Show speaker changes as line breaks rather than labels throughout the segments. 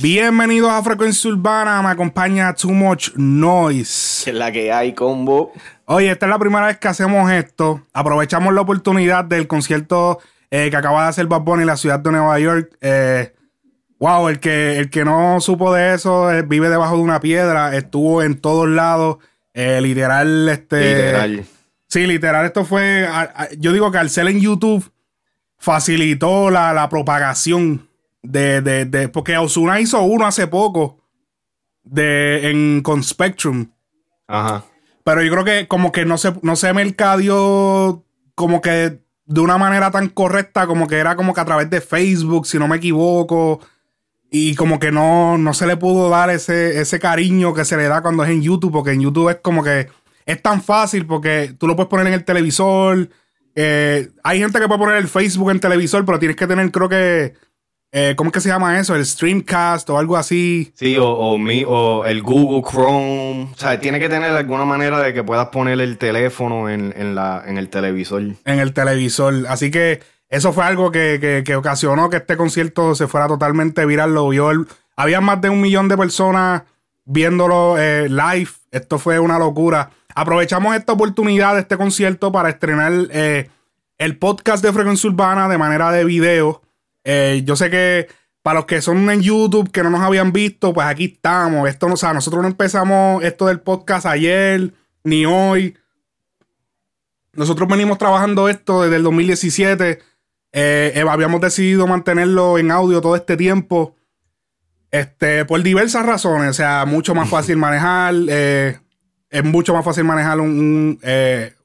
Bienvenidos a Frecuencia Urbana, me acompaña Too Much Noise.
Que es la que hay, combo.
Oye, esta es la primera vez que hacemos esto. Aprovechamos la oportunidad del concierto eh, que acaba de hacer Bad Bunny en la ciudad de Nueva York. Eh, wow, el que, el que no supo de eso eh, vive debajo de una piedra. Estuvo en todos lados. literal, este.
Literal.
Sí, literal, esto fue. yo digo que al ser en YouTube facilitó la, la propagación de, de, de, porque Osuna hizo uno hace poco de, en, con Spectrum.
Ajá.
Pero yo creo que como que no se, no se mercadeó como que de una manera tan correcta, como que era como que a través de Facebook, si no me equivoco. Y como que no, no se le pudo dar ese, ese cariño que se le da cuando es en YouTube, porque en YouTube es como que es tan fácil porque tú lo puedes poner en el televisor. Eh, hay gente que puede poner el Facebook en televisor, pero tienes que tener, creo que eh, ¿Cómo es que se llama eso? El Streamcast o algo así.
Sí, o, o, el Google Chrome. O sea, tiene que tener alguna manera de que puedas poner el teléfono en, la, en el televisor.
En el televisor. Así que eso fue algo que, ocasionó que este concierto se fuera totalmente viral. Lo vio había más de un millón de personas viéndolo eh, live. Esto fue una locura. Aprovechamos esta oportunidad de este concierto para estrenar eh, el podcast de Frecuencia Urbana de manera de video. Eh, yo sé que para los que son en YouTube, que no nos habían visto, pues aquí estamos. Esto, o sea, nosotros no empezamos esto del podcast ayer, ni hoy. Nosotros venimos trabajando esto desde el 2017. Eh, eh, habíamos decidido mantenerlo en audio todo este tiempo. Este, por diversas razones. O sea, mucho más fácil manejar. Es mucho más fácil manejar un,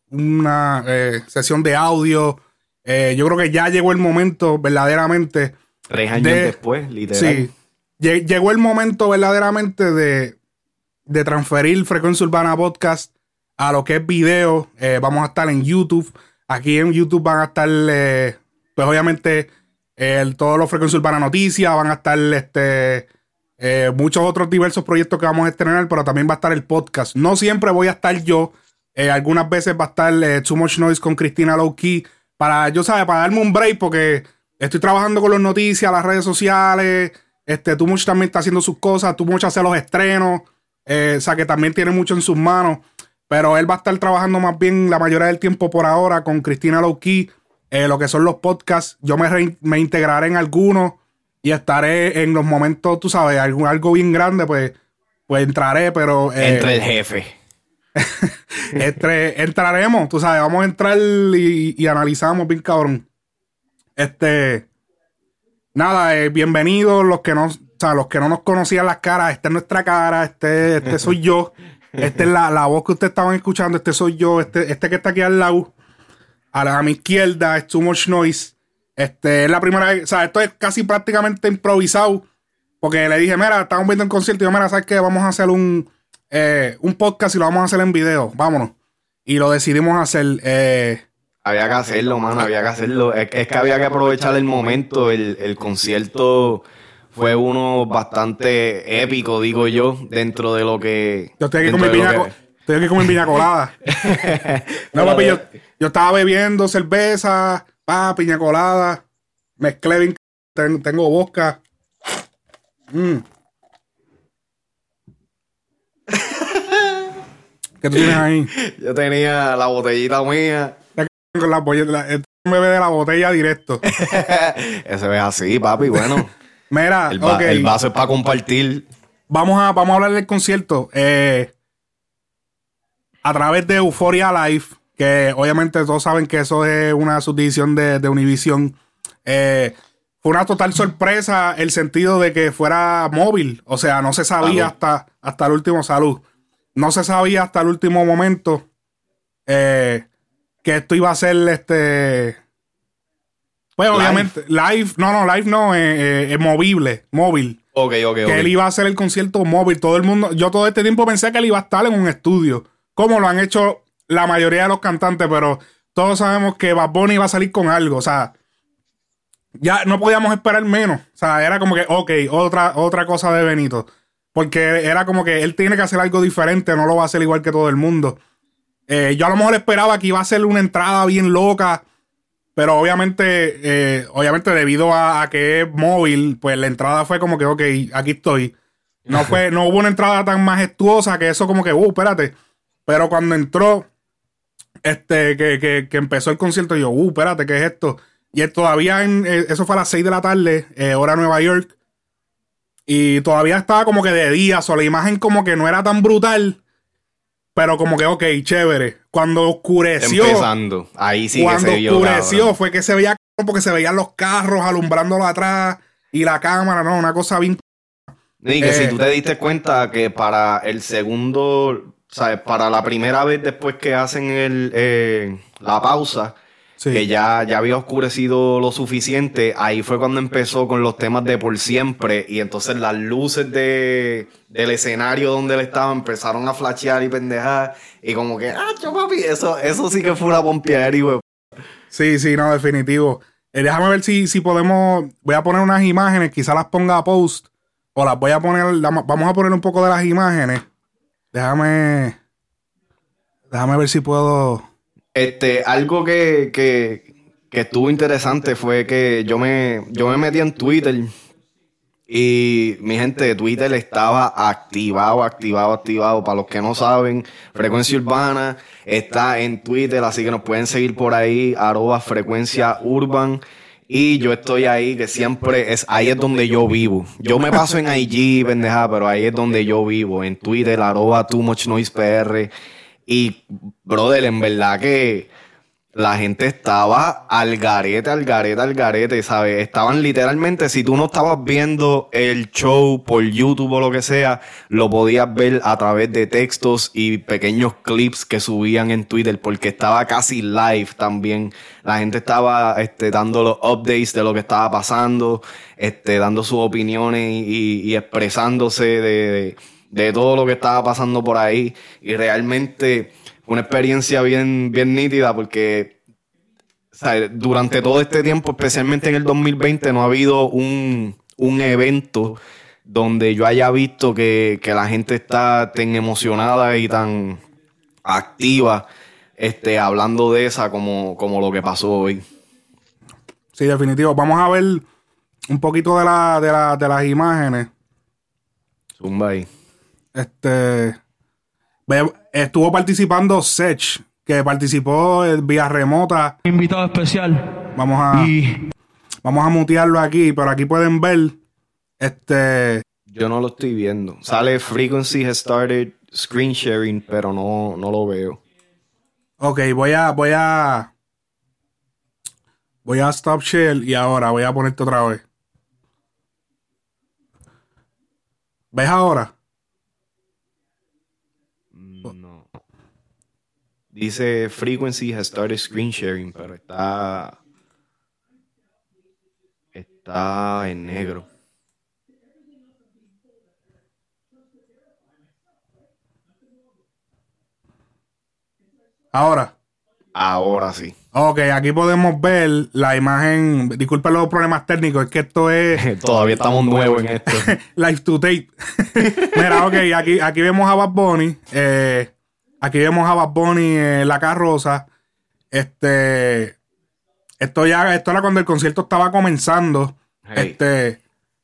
una sesión de audio. Eh, yo creo que ya llegó el momento verdaderamente.
Tres años después, literal.
Sí. Llegó el momento verdaderamente de, de transferir Frecuencia Urbana Podcast a lo que es video. Eh, vamos a estar en YouTube. Aquí en YouTube van a estar, eh, pues obviamente, todos los Frecuencia Urbana Noticias. Van a estar este, muchos otros diversos proyectos que vamos a estrenar, pero también va a estar el podcast. No siempre voy a estar yo. algunas veces va a estar Too Much Noise con Cristina Lowkey para, yo sabes, para darme un break porque estoy trabajando con las noticias, las redes sociales, este, tú mucho también está haciendo sus cosas, tú mucho hace los estrenos, eh, o sea que también tiene mucho en sus manos, pero él va a estar trabajando más bien la mayoría del tiempo por ahora con Cristina Lowkey, eh, lo que son los podcasts, yo me, me integraré en algunos y estaré en los momentos, tú sabes, algo, algo bien grande, pues, pues entraré, pero...
Eh, Entre el jefe.
este, entraremos, tú sabes, vamos a entrar y, analizamos bien cabrón. Este, nada, eh, bienvenidos los que no, los que no nos conocían las caras, esta es nuestra cara, este, este soy yo, esta es la, voz que ustedes estaban escuchando, este soy yo, este, este que está aquí al lado, a, mi izquierda, es Too Much Noise. Este, es la primera vez, o sea, esto es casi prácticamente improvisado. Porque le dije, mira, estamos viendo un concierto y yo, mira, ¿sabes qué? Vamos a hacer un, eh, un podcast y lo vamos a hacer en video. Vámonos. Y lo decidimos hacer. Eh,
había que hacerlo, mano, había que hacerlo. Es, que había que aprovechar el momento. El, concierto fue uno bastante épico, digo yo, dentro de lo que.
Yo estoy aquí con mi piña, estoy aquí con mi piña colada. no, papi, yo, estaba bebiendo cerveza, piña colada, mezclé, tengo, tengo bosca. Mm. ¿Qué tú tienes ahí?
Yo tenía la botellita mía.
Con la, este de la botella directo.
Ese es así, papi. Bueno.
Mira,
el, el vaso es para compartir.
Vamos a, vamos a hablar del concierto. Eh, a través de Euphoria Live, que obviamente todos saben que eso es una subdivisión de, de Univision. Eh, fue una total sorpresa el sentido de que fuera móvil. O sea, no se sabía hasta, hasta el último salud. No se sabía hasta el último momento eh, que esto iba a ser este. Pues obviamente, live, no, no, live no, eh, eh movible, móvil.
Ok, ok,
Que él iba a hacer el concierto móvil. Todo el mundo, yo todo este tiempo pensé que él iba a estar en un estudio, como lo han hecho la mayoría de los cantantes, pero todos sabemos que Bad Bunny iba a salir con algo, o sea, ya no podíamos esperar menos. O sea, era como que, ok, otra, otra cosa de Benito. Porque era como que él tiene que hacer algo diferente, no lo va a hacer igual que todo el mundo. Eh, yo a lo mejor esperaba que iba a ser una entrada bien loca. Pero obviamente, eh, obviamente debido a, que es móvil, pues la entrada fue como que, ok, aquí estoy. No fue, no hubo una entrada tan majestuosa que eso como que, uh, espérate. Pero cuando entró, este, que, que, que empezó el concierto, yo, uh, espérate, ¿qué es esto? Y todavía, en, eh, eso fue a las 6 de la tarde, eh, hora Nueva York. Y todavía estaba como que de día, o la imagen como que no era tan brutal. Pero como que, ok, chévere. Cuando oscureció.
Empezando. Ahí sí
que
se vio.
Cuando oscureció fue que se veía como que se veían los carros alumbrándolo atrás y la cámara, ¿no? Una cosa bien.
Y que si eh, tú te diste cuenta que para el segundo, ¿sabes? Para la primera vez después que hacen el, eh, la pausa, que ya, ya había oscurecido lo suficiente, ahí fue cuando empezó con los temas de por siempre y entonces las luces de, del escenario donde él estaba empezaron a flashear y pendejar y como que, ah, yo papi, eso, eso sí que fue una pompeadera, güey.
Sí, sí, no, definitivo. Eh, déjame ver si, si podemos, voy a poner unas imágenes, quizá las ponga a post o las voy a poner, vamos a poner un poco de las imágenes. Déjame, déjame ver si puedo...
Este, algo que, que, que, estuvo interesante fue que yo me, yo me metí en Twitter y mi gente Twitter estaba activado, activado, activado. Para los que no saben, Frecuencia Urbana está en Twitter, así que nos pueden seguir por ahí, arroba frecuencia urban. Y yo estoy ahí, que siempre es, ahí es donde yo vivo. Yo me paso en IG, pendeja, pero ahí es donde yo vivo. En Twitter, arroba too much noise PR. Y, brother, en verdad que la gente estaba al garete, al garete, al garete, ¿sabes? Estaban literalmente, si tú no estabas viendo el show por YouTube o lo que sea, lo podías ver a través de textos y pequeños clips que subían en Twitter, porque estaba casi live también. La gente estaba este, dando los updates de lo que estaba pasando, este, dando sus opiniones y, expresándose de de todo lo que estaba pasando por ahí. Y realmente una experiencia bien, bien nítida porque durante todo este tiempo, especialmente en el 2020, no ha habido un, evento donde yo haya visto que, la gente está tan emocionada y tan activa este, hablando de esa como, como lo que pasó hoy.
Sí, definitivo. Vamos a ver un poquito de, la, de, la, de las imágenes.
Zumba ahí.
Este. Estuvo participando Sech, que participó en vía remota.
Invitado especial.
Vamos a. Vamos a mutearlo aquí, pero aquí pueden ver. Este.
Yo no lo estoy viendo. Sale Frequency has started screen sharing, pero no, no lo veo.
Ok, voy a. Voy a. Voy a stop share y ahora voy a ponerte otra vez. ¿Ves ahora?
Dice Frequency has started screen sharing, pero está. Está en negro.
Ahora.
Ahora sí.
Ok, aquí podemos ver la imagen. Disculpen los problemas técnicos, es que esto es.
Todavía estamos nuevos en esto.
Live to tape. Mira, ok, aquí, aquí vemos a Bad Bunny. Eh, Aquí vemos a Bad Bunny en la carroza. Este. Esto ya, esto era cuando el concierto estaba comenzando. Este.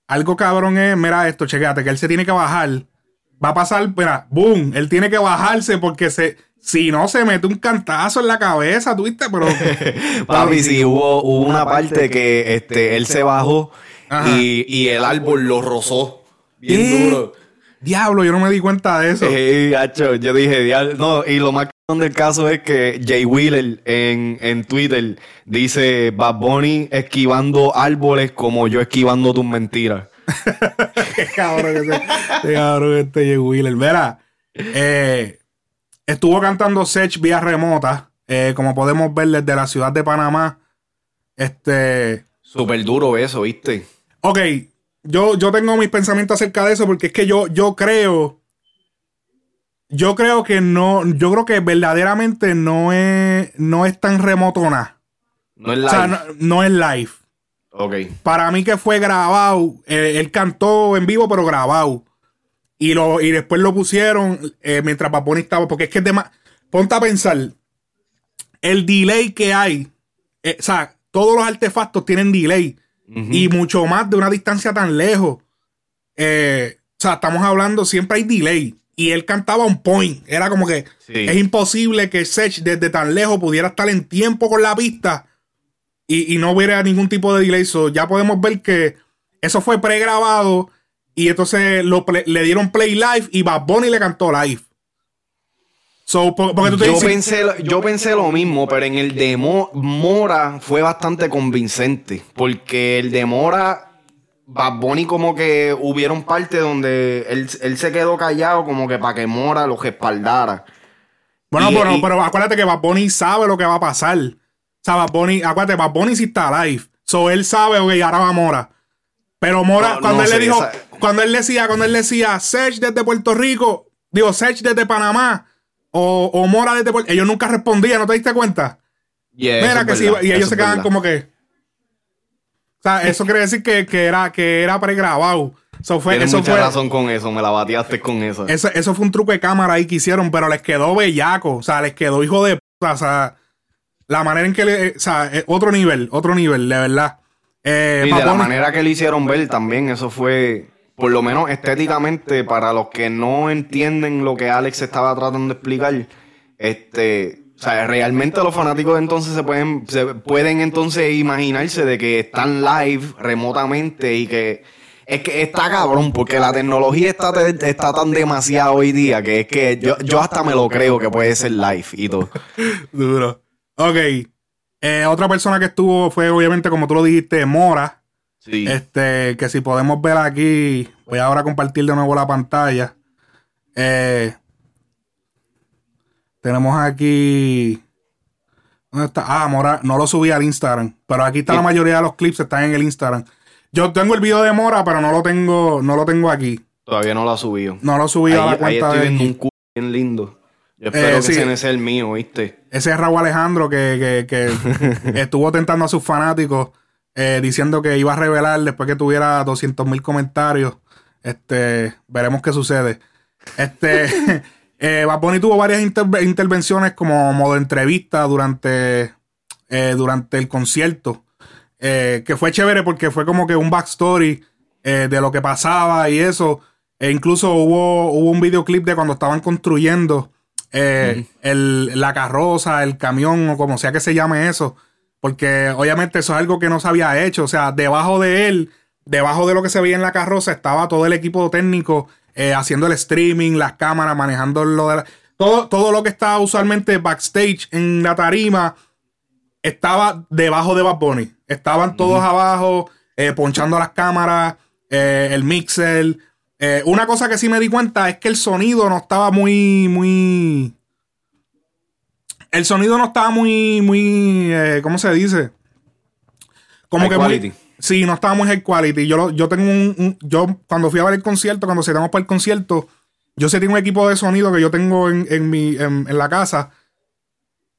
Algo cabrón es, mira esto, chequéate, que él se tiene que bajar. Va a pasar, mira, boom, él tiene que bajarse porque se, si no se mete un cantazo en la cabeza, ¿tuviste? Pero.
Papi, sí, hubo, una parte que este, él se bajó y, y, el árbol lo rozó bien duro.
Diablo, yo no me di cuenta de eso.
Sí, yo dije, diablo. No, y lo más del caso es que Jay Wheeler en, en Twitter dice Bad Bunny esquivando árboles como yo esquivando tus mentiras.
qué cabrón ese, qué cabrón este Jay Wheeler. Mira, eh, estuvo cantando Sech vía remota, eh, como podemos ver desde la ciudad de Panamá. Este.
Súper duro eso, ¿viste?
Ok, yo, yo tengo mis pensamientos acerca de eso porque es que yo, yo creo. Yo creo que no. Yo creo que verdaderamente no es, no es tan remoto nada.
No es live. O sea,
no, es live.
Ok.
Para mí que fue grabado. Eh, él cantó en vivo, pero grabado. Y, lo, y después lo pusieron eh, mientras Paponi estaba. Porque es que es de más. Ponte a pensar. El delay que hay. Eh, o sea, todos los artefactos tienen delay. Y mucho más de una distancia tan lejos. Eh, o sea, estamos hablando, siempre hay delay. Y él cantaba un point. Era como que es imposible que Sech desde tan lejos pudiera estar en tiempo con la pista y, no hubiera ningún tipo de delay. So, ya podemos ver que eso fue pregrabado y entonces lo le dieron play live y Bad Bunny le cantó live.
So, porque tú yo, pensé, yo pensé lo mismo, pero en el de Mora fue bastante convincente. Porque el de Mora, Bad Bunny como que hubieron parte donde él, se quedó callado como que para que Mora lo respaldara.
Bueno, pero, pero acuérdate que Bad Bunny sabe lo que va a pasar. O sea, Bad Bunny, acuérdate, Bad Bunny sí está live. So él sabe, ok, ahora va Mora. Pero Mora, cuando él le dijo, cuando él decía, cuando él decía, Sech desde Puerto Rico, digo, Sech desde Panamá, o, o Mora desde Puerto ellos nunca respondían, ¿no te diste cuenta? Mira que sí, y ellos se quedaban como que. O sea, eso quiere decir que, que era, que era pregrabado.
So fue, Tienes mucha razón con eso, me la bateaste con eso.
eso. Eso fue un truco de cámara ahí que hicieron, pero les quedó bellaco. O sea, les quedó hijo de puta. O sea, la manera en que le. O sea, otro nivel, otro nivel, de verdad.
Eh, y de la manera que le hicieron ver también, eso fue, por lo menos estéticamente, para los que no entienden lo que Alex estaba tratando de explicar, este, o sea, realmente los fanáticos entonces se pueden, se pueden entonces imaginarse de que están live remotamente y que es que está cabrón, porque la tecnología está, está tan demasiado hoy día que es que yo, yo hasta me lo creo que puede ser live y todo.
Duro. Ok. Eh, otra persona que estuvo fue, obviamente, como tú lo dijiste, Mora. Sí. Este, que si podemos ver aquí, voy ahora a compartir de nuevo la pantalla. Eh, tenemos aquí. ¿Dónde está? Ah, Mora, no lo subí al Instagram. Pero aquí está la mayoría de los clips, están en el Instagram. Yo tengo el video de Mora, pero no lo tengo, no lo tengo aquí.
Todavía no lo ha subido.
No lo subí a la cuenta
de. un culo bien lindo. Yo espero eh, que ese sea el mío, ¿viste?
Ese es Raúl Alejandro que, estuvo tentando a sus fanáticos eh, diciendo que iba a revelar después que tuviera 200 mil comentarios. Este, veremos qué sucede. Este, eh, tuvo varias intervenciones como modo entrevista durante, eh, durante el concierto. que fue chévere porque fue como que un backstory de lo que pasaba y eso. E incluso hubo, hubo un videoclip de cuando estaban construyendo eh, el, la carroza, el camión o como sea que se llame eso. Porque obviamente eso es algo que no se había hecho. O sea, debajo de él, debajo de lo que se veía en la carroza, estaba todo el equipo técnico eh, haciendo el streaming, las cámaras, manejando lo de todo, todo lo que estaba usualmente backstage en la tarima estaba debajo de Bad Bunny. Estaban todos abajo, eh, ponchando las cámaras, el mixer, eh, una cosa que sí me di cuenta es que el sonido no estaba muy, muy. El sonido no estaba muy, muy. Eh, ¿Cómo se dice? Como que muy. Sí, no estaba muy high quality. Yo, yo tengo un, Yo, cuando fui a ver el concierto, cuando se para el concierto, yo sé tengo un equipo de sonido que yo tengo en, mi, en, la casa.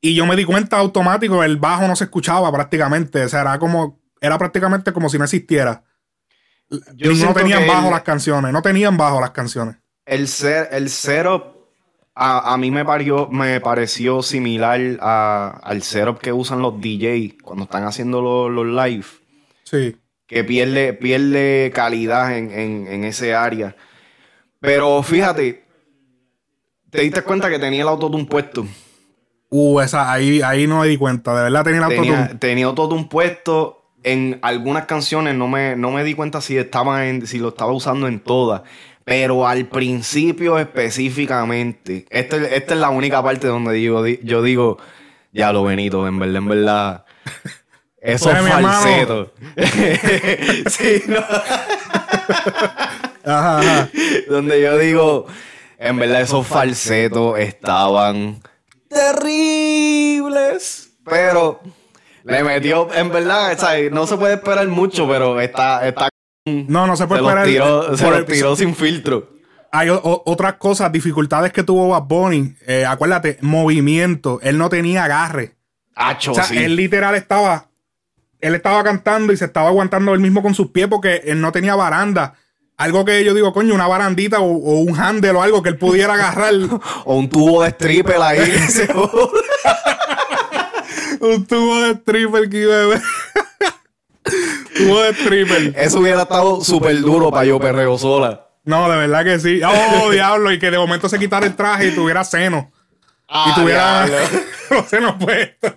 Y yo me di cuenta automático, el bajo no se escuchaba prácticamente. O sea, era como. Era prácticamente como si no existiera no tenían bajo las canciones, no tenían bajo las canciones.
El, ser, el setup a, mí me, parió, me pareció similar al setup que usan los DJs cuando están haciendo los, live.
Sí.
Que pierde, pierde calidad en, ese área. Pero fíjate, te diste cuenta que tenía el autotune puesto.
Uh, esa, ahí, ahí no me di cuenta. De verdad tenía el autotune.
Tenía autotune puesto en algunas canciones no me, no me di cuenta si, estaba en, si lo estaba usando en todas. Pero al principio específicamente, esta, esta es la única parte donde digo, yo digo, ya lo Benito, en verdad, en verdad. Eso es falseto. sí, no. ajá, Donde yo digo, en verdad esos falsetos estaban terribles. Pero le metió, en verdad, no se puede esperar mucho, pero está. está
no, no se puede esperar.
se lo tiró sin filtro.
Hay otras cosas, dificultades que tuvo Bad Bunny. Eh, acuérdate, movimiento. Él no tenía agarre.
o sea,
él literal estaba. Él estaba cantando y se estaba aguantando él mismo con sus pies porque él no tenía baranda. Algo que yo digo, coño, una barandita o, un handle o algo que él pudiera agarrar.
o un tubo de stripper ahí.
un tubo de stripper que iba a ver. Tuvo de stripper.
Eso hubiera estado súper duro para yo perreo sola.
No, de verdad que sí. Oh, diablo. Y que de momento se quitara el traje y tuviera seno.
Ah,
y tuviera los senos puestos.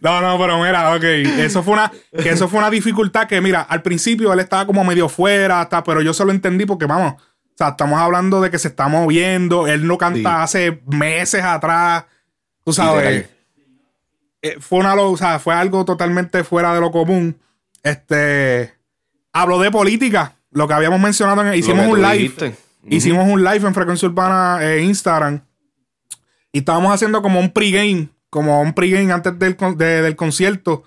No, no, pero mira, ok. Eso fue una, que eso fue una dificultad que, mira, al principio él estaba como medio fuera, hasta, pero yo se lo entendí porque, vamos, o sea, estamos hablando de que se está moviendo. Él no canta
Sí.
hace meses atrás. Tú sabes. Eh, fue una o sea, fue algo totalmente fuera de lo común. Este habló de política, lo que habíamos mencionado, en- hicimos un live. Hicimos un live en Frecuencia Urbana eh, Instagram. Y estábamos haciendo como un pregame, como un pregame antes del, de- del concierto.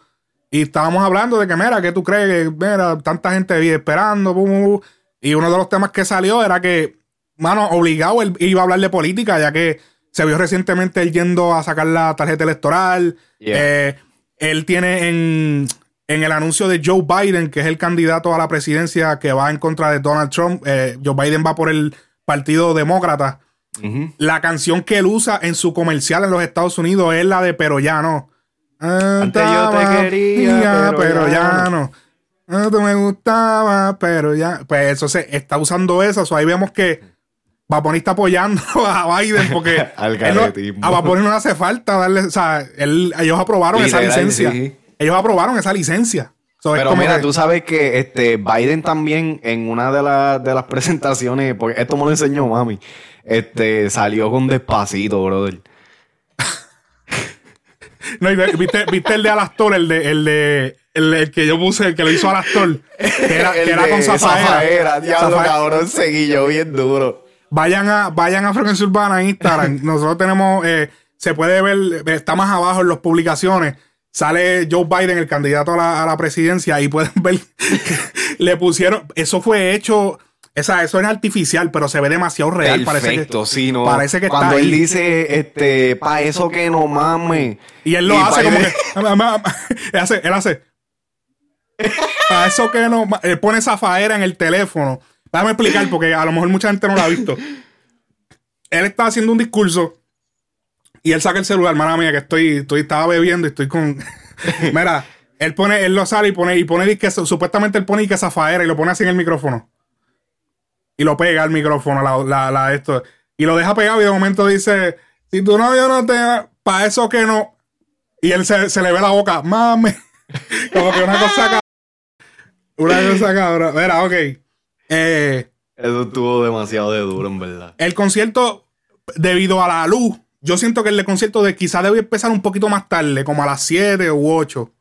Y estábamos hablando de que, mira, ¿qué tú crees? Mira, tanta gente ahí esperando. bum, bum, bum. Y uno de los temas que salió era que, mano, obligado él iba a hablar de política, ya que se vio recientemente él yendo a sacar la tarjeta electoral.
Yeah.
Eh, él tiene en, en el anuncio de Joe Biden, que es el candidato a la presidencia que va en contra de Donald Trump. eh, Joe Biden va por el Partido Demócrata. La canción que él usa en su comercial en los Estados Unidos es la de Pero ya no.
Antes yo te quería, pero ya
no. No te me gustaba, pero ya. Pues eso se está usando eso. so ahí vemos que Vaponi está apoyando a Biden porque
Al
no- a Vaponi no le hace falta darle. O sea, él- ellos aprobaron esa licencia.
sí.
Ellos aprobaron esa licencia. So,
Pero mira,
que-
tú sabes que este Biden también en una de, las de las presentaciones, porque esto me lo enseñó mami, este salió con despacito, brother.
No, ¿viste, viste el de Alastor, el de, el de el, el que yo puse, el que lo hizo Alastor, que era, que con Zafaera.
Zafaera, diablo,
Zafaera.
cabrón, seguí yo bien duro.
Vayan a, vayan a Frecuencia Urbana en Instagram. Nosotros tenemos, eh, se puede ver, está más abajo en las publicaciones. Sale Joe Biden, el candidato a la, a la presidencia, y pueden ver, le pusieron, eso fue hecho, esa, eso es artificial, pero se ve demasiado real. Parece que,
Perfecto, sí, no.
parece que
Cuando
está
él
ahí.
dice, este, pa' eso que no mames.
Y él lo
Y
hace como
Biden-
que. él hace. Él hace. A eso que no. Él pone esa faera en el teléfono. Déjame explicar porque a lo mejor mucha gente no lo ha visto. Él está haciendo un discurso y él saca el celular, hermana mía, que estoy, estoy, estaba bebiendo y estoy con. Mira, él pone, él lo sale y pone, y pone que supuestamente él pone que esa faera y lo pone así en el micrófono. Y lo pega al micrófono, la, la, la- esto. Y lo deja pegado y de momento dice: Si tu novio no te. Para eso que no. Y él se, se le ve la boca, mame. Como que una cosa cabrón. Una cosa cabrón. Mira, ok. Eh,
Eso estuvo demasiado de duro, en verdad.
el concierto, debido a la luz, yo siento que el concierto de quizás debe empezar un poquito más tarde, como a las 7 u 8.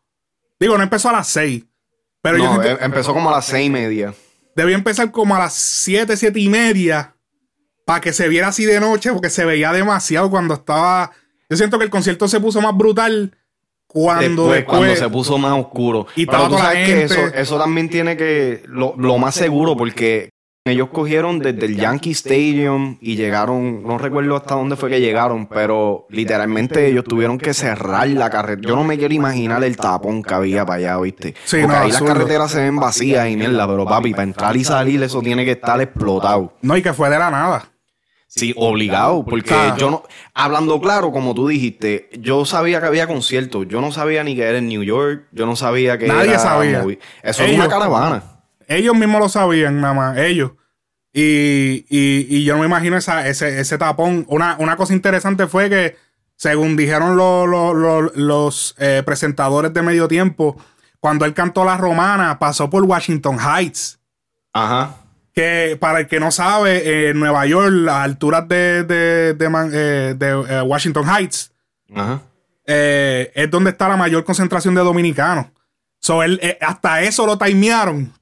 Digo, no empezó a las 6. Pero yo siento-
em- empezó como a las seis y media.
debía empezar como a las 7, 7 y media. Para que se viera así de noche, porque se veía demasiado cuando estaba. Yo siento que el concierto se puso más brutal cuando
después,
después.
cuando se puso más oscuro.
Y
Pero tú sabes que eso, eso también tiene que, lo, lo más seguro, porque ellos cogieron desde el Yankee Stadium y llegaron, no recuerdo hasta dónde fue que llegaron, pero literalmente ellos tuvieron que cerrar la carretera. Yo no me quiero imaginar el tapón que había para allá, ¿viste?
Sí,
Porque
no,
ahí las carreteras se ven vacías y mierda, pero papi, para entrar y salir eso tiene que estar explotado.
No, y que fue de la nada.
Sí, obligado, porque yo no, hablando claro, como tú dijiste, yo sabía que había conciertos, yo no sabía ni que era en New York, yo no sabía que
Nadie
era
sabía.
Eso es
Ellos.
una caravana.
Ellos mismos lo sabían, nada más, ellos. Y, y- y yo no me imagino esa, ese, ese tapón. Una, una cosa interesante fue que, según dijeron lo- lo- lo- los eh, presentadores de medio tiempo, cuando él cantó La Romana, pasó por Washington Heights.
Ajá.
Que para el que no sabe, eh, en Nueva York, las alturas de, de, de Man- eh, de, eh, Washington Heights,
Ajá.
eh, es donde está la mayor concentración de dominicanos. So, él, eh, hasta eso lo timearon.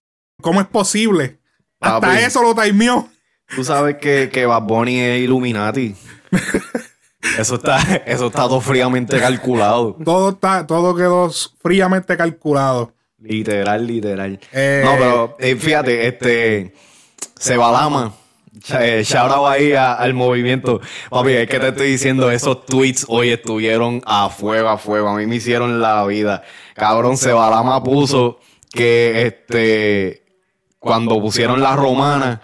¿Cómo es posible? Hasta eso lo timeó.
Tú sabes que, que Bad Bunny es Illuminati. eso está, eso está todo fríamente calculado.
Todo, está, todo quedó fríamente calculado.
Literal, literal.
Eh,
no, pero eh, fíjate, este Sebalama. Eh, shout out ahí a- al movimiento. Papi, es que te estoy diciendo, esos tweets hoy estuvieron a fuego, a fuego. A mí me hicieron la vida. Cabrón, Sebalama puso que este cuando pusieron la romana,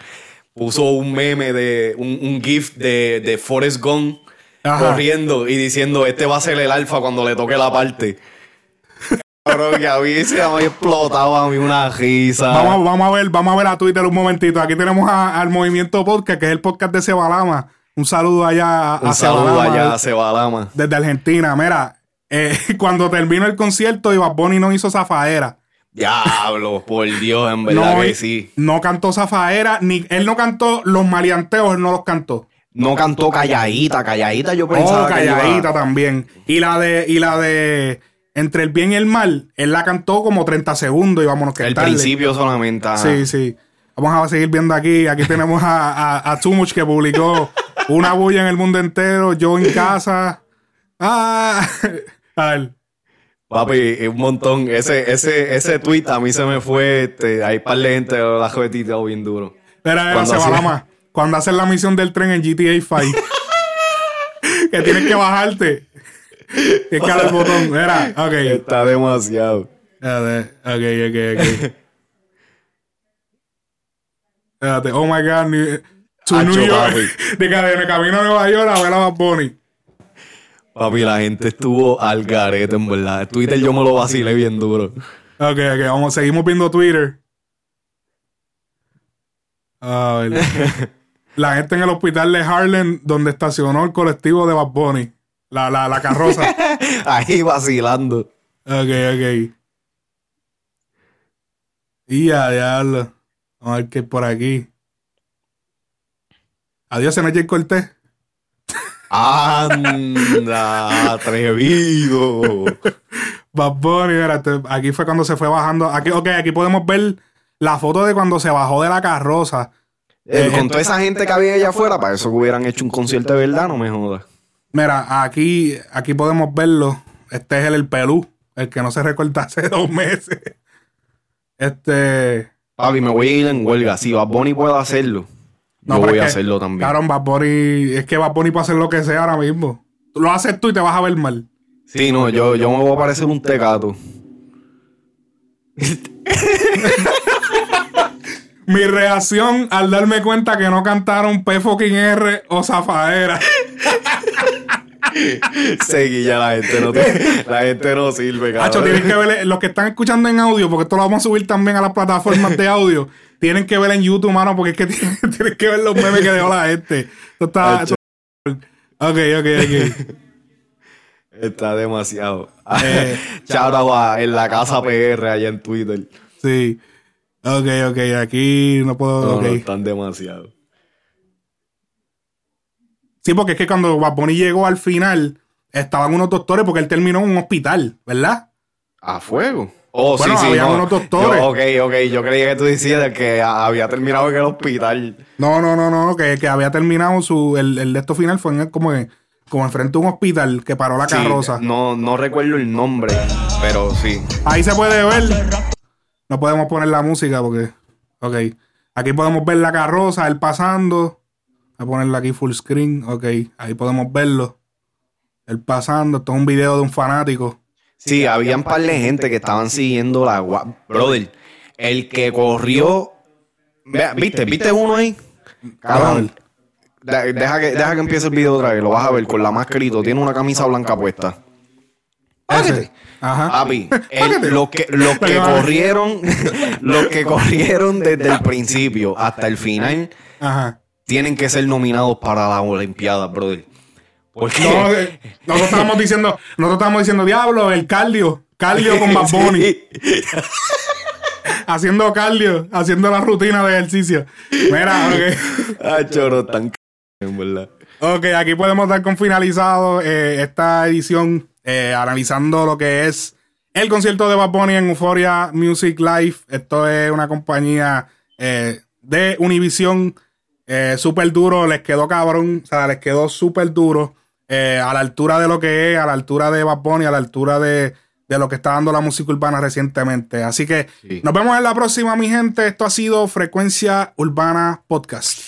puso un meme de un, un GIF de, de Forrest Gump
Ajá.
corriendo y diciendo este va a ser el alfa cuando le toque la parte. Pero que a mí se me había explotado a mí una risa.
Vamos, vamos a ver, vamos a ver a Twitter un momentito. Aquí tenemos a- al Movimiento Podcast, que es el podcast de Cebalama. Un saludo allá a
Un saludo
Cebalama,
allá a Cebalama.
desde Argentina. Mira, eh, cuando terminó el concierto Bad Bunny no hizo zafaera.
Diablo, por Dios, en verdad
No,
que sí.
no cantó zafaera, ni él no cantó los maleanteos, él no los cantó.
No cantó calladita, calladita yo pensaba
Oh,
que iba-
calladita también. Y la de, y la de Entre el bien y el mal, él la cantó como 30 segundos y vámonos que
El
tarde.
principio solamente. ajá.
Sí, sí. Vamos a seguir viendo aquí. Aquí tenemos a, a, a Too Much que publicó una bulla en el mundo entero, yo en casa. Ah, a ver.
Papi, un montón. Ese, ese, ese tweet a mí se me fue. Este, hay par de gente ha jovetito bien duro.
Espera, espera,
Cuando
se va
hacía-
la más. Cuando hacen la misión del tren en GTA 5. que tienes que bajarte. Dar el botón. Era, ok.
Está demasiado.
Espérate, ok, ok, ok. Espérate, oh my god. New, to
Acho,
New York.
papi.
De cadena, camino a Nueva York a ver a Bad Bunny.
Papi, la gente estuvo al garete, en verdad. Twitter yo me lo vacilé bien duro.
Ok, ok, vamos, seguimos viendo Twitter. A ver. La gente en el hospital de Harlem, donde estacionó el colectivo de Bad Bunny. La, la, la carroza.
Ahí vacilando.
ok, ok. Y ya, diablo. Vamos a ver qué hay por aquí. Adiós, se me Jay Cortés.
Anda, atrevido.
Bad Bunny, mira, aquí fue cuando se fue bajando. Aquí, ok, aquí podemos ver la foto de cuando se bajó de la carroza.
Eh,
Eh,
con toda esa gente que había allá afuera, para eso que hubieran hecho un concierto de verdad, no me jodas.
Mira, aquí, aquí podemos verlo. Este es el, el pelú, el que no se recorta hace dos meses. Este.
Papi, me voy a ir en huelga. Si Bad Bunny puede hacerlo,
No,
yo voy a
que,
hacerlo también.
Claro, Bad Bunny, es que Bad Bunny puede hacer lo que sea ahora mismo. Lo haces tú y te vas a ver mal.
Sí, no, yo, yo me voy a parecer un tecato.
Mi reacción al darme cuenta que no cantaron P fucking R o Zafaera.
Seguí ya la gente no te- la gente no sirve,
Hacho, tienen que ver, los que están escuchando en audio, porque esto lo vamos a subir también a las plataformas de audio, tienen que ver en YouTube, mano, porque es que tienen, tienen que ver los memes que dejó la gente. Esto está. Esto- Ok, ok, ok.
Está demasiado.
Eh.
A- en la casa PR allá en Twitter.
Sí. Ok, ok, aquí no puedo.
No,
ok.
no, están demasiado.
Sí, porque es que cuando Bad Bunny llegó al final, estaban unos doctores porque él terminó en un hospital, ¿verdad?
¿A fuego? Oh,
Bueno,
sí, sí.
había
no.
unos doctores.
Yo, ok, ok. Yo creía que tú decías que había terminado en el hospital.
No, no, no, no, que, que había terminado su. El, el de esto final fue en el- como, en- como enfrente de un hospital que paró la
Sí,
carroza.
no, no recuerdo el nombre, pero sí.
Ahí se puede ver. No podemos poner la música porque. Ok. Aquí podemos ver la carroza, él pasando. Voy a ponerla aquí full screen. Ok. Ahí podemos verlo. Él pasando. Esto es un video de un fanático.
Sí, había un par de gente que estaban siguiendo la Brother, el que corrió. Vea, ¿Viste? ¿Viste uno ahí? Cabrón. De- Deja que, deja que empiece el video otra vez. Lo vas a ver con la mascarita. Tiene una camisa blanca puesta.
Ese. Ajá.
Papi, el- los que, los que corrieron, los que corrieron desde el principio hasta el final,
Ajá.
Tienen que ser nominados para la Olimpiada, brother. Porque
No, eh, nosotros estábamos diciendo, nosotros estábamos diciendo, diablo, el cardio. Cardio con Bad Bunny. Haciendo cardio, haciendo la rutina de ejercicio. Mira, ok.
Ah, choro, tan c- en verdad.
Ok, aquí podemos dar con finalizado eh, esta edición eh, analizando lo que es el concierto de Bad Bunny en Euphoria Music Live. Esto es una compañía eh, de Univision eh, súper duro, les quedó cabrón, o sea, les quedó súper duro eh, a la altura de lo que es, a la altura de Bad Bunny, a la altura de, de lo que está dando la música urbana recientemente. Así que
Sí.
nos vemos en la próxima, mi gente. Esto ha sido Frecuencia Urbana Podcast.